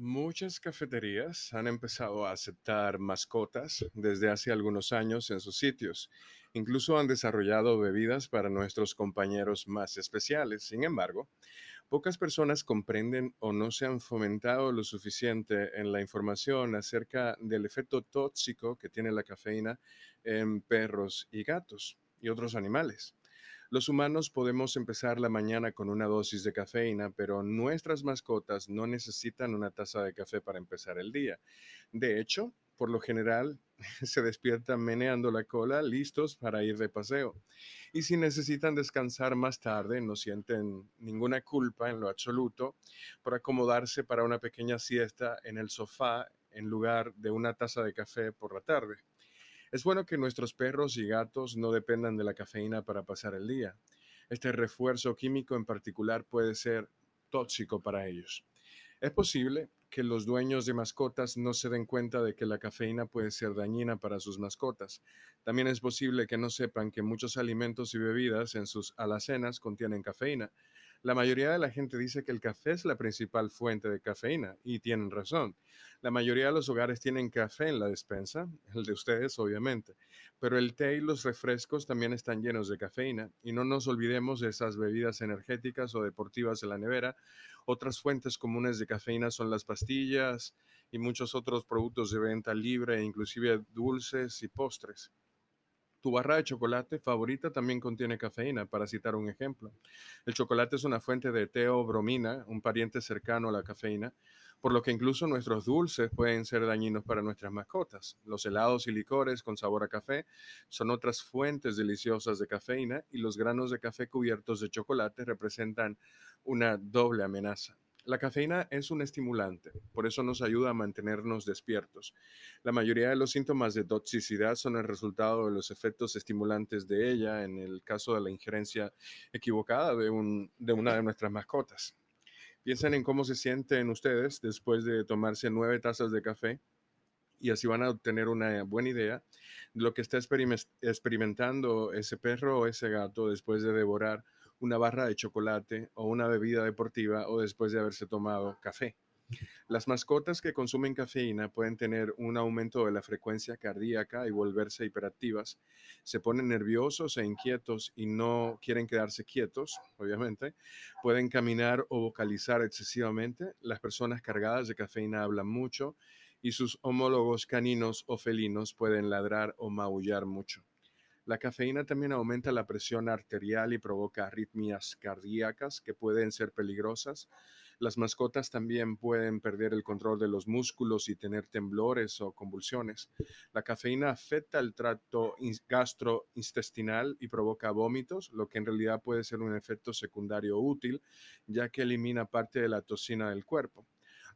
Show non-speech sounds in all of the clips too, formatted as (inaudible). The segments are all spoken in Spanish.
Muchas cafeterías han empezado a aceptar mascotas desde hace algunos años en sus sitios. Incluso han desarrollado bebidas para nuestros compañeros más especiales. Sin embargo, pocas personas comprenden o no se han fomentado lo suficiente en la información acerca del efecto tóxico que tiene la cafeína en perros y gatos y otros animales. Los humanos podemos empezar la mañana con una dosis de cafeína, pero nuestras mascotas no necesitan una taza de café para empezar el día. De hecho, por lo general, (laughs) se despiertan meneando la cola, listos para ir de paseo. Y si necesitan descansar más tarde, no sienten ninguna culpa en lo absoluto por acomodarse para una pequeña siesta en el sofá en lugar de una taza de café por la tarde. Es bueno que nuestros perros y gatos no dependan de la cafeína para pasar el día. Este refuerzo químico en particular puede ser tóxico para ellos. Es posible que los dueños de mascotas no se den cuenta de que la cafeína puede ser dañina para sus mascotas. También es posible que no sepan que muchos alimentos y bebidas en sus alacenas contienen cafeína. La mayoría de la gente dice que el café es la principal fuente de cafeína y tienen razón. La mayoría de los hogares tienen café en la despensa, el de ustedes obviamente, pero el té y los refrescos también están llenos de cafeína y no nos olvidemos de esas bebidas energéticas o deportivas de la nevera. Otras fuentes comunes de cafeína son las pastillas y muchos otros productos de venta libre, inclusive dulces y postres. Tu barra de chocolate favorita también contiene cafeína, para citar un ejemplo. El chocolate es una fuente de teobromina, un pariente cercano a la cafeína, por lo que incluso nuestros dulces pueden ser dañinos para nuestras mascotas. Los helados y licores con sabor a café son otras fuentes deliciosas de cafeína y los granos de café cubiertos de chocolate representan una doble amenaza. La cafeína es un estimulante, por eso nos ayuda a mantenernos despiertos. La mayoría de los síntomas de toxicidad son el resultado de los efectos estimulantes de ella en el caso de la injerencia equivocada de, de una de nuestras mascotas. Piensen en cómo se sienten ustedes después de tomarse nueve tazas de café y así van a obtener una buena idea de lo que está experimentando ese perro o ese gato después de devorar una barra de chocolate o una bebida deportiva o después de haberse tomado café. Las mascotas que consumen cafeína pueden tener un aumento de la frecuencia cardíaca y volverse hiperactivas. Se ponen nerviosos e inquietos y no quieren quedarse quietos, obviamente. Pueden caminar o vocalizar excesivamente. Las personas cargadas de cafeína hablan mucho y sus homólogos caninos o felinos pueden ladrar o maullar mucho. La cafeína también aumenta la presión arterial y provoca arritmias cardíacas que pueden ser peligrosas. Las mascotas también pueden perder el control de los músculos y tener temblores o convulsiones. La cafeína afecta el tracto gastrointestinal y provoca vómitos, lo que en realidad puede ser un efecto secundario útil, ya que elimina parte de la toxina del cuerpo.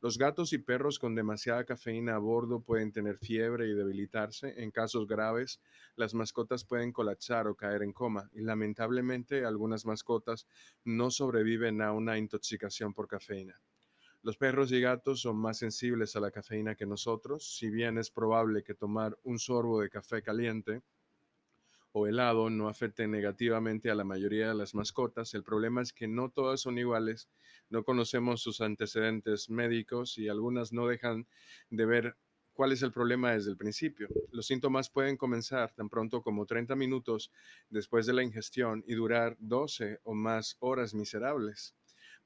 Los gatos y perros con demasiada cafeína a bordo pueden tener fiebre y debilitarse. En casos graves, las mascotas pueden colapsar o caer en coma y lamentablemente algunas mascotas no sobreviven a una intoxicación por cafeína. Los perros y gatos son más sensibles a la cafeína que nosotros, si bien es probable que tomar un sorbo de café caliente o helado no afecten negativamente a la mayoría de las mascotas. El problema es que no todas son iguales, no conocemos sus antecedentes médicos y algunas no dejan de ver cuál es el problema desde el principio. Los síntomas pueden comenzar tan pronto como 30 minutos después de la ingestión y durar 12 o más horas miserables.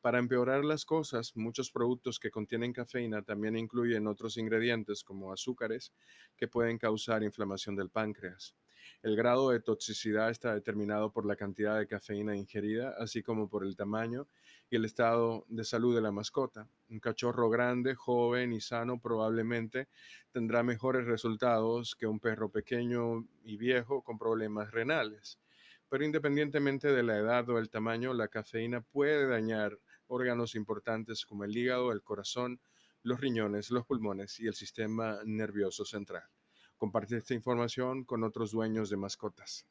Para empeorar las cosas, muchos productos que contienen cafeína también incluyen otros ingredientes como azúcares que pueden causar inflamación del páncreas. El grado de toxicidad está determinado por la cantidad de cafeína ingerida, así como por el tamaño y el estado de salud de la mascota. Un cachorro grande, joven y sano probablemente tendrá mejores resultados que un perro pequeño y viejo con problemas renales. Pero independientemente de la edad o el tamaño, la cafeína puede dañar órganos importantes como el hígado, el corazón, los riñones, los pulmones y el sistema nervioso central. Comparte esta información con otros dueños de mascotas.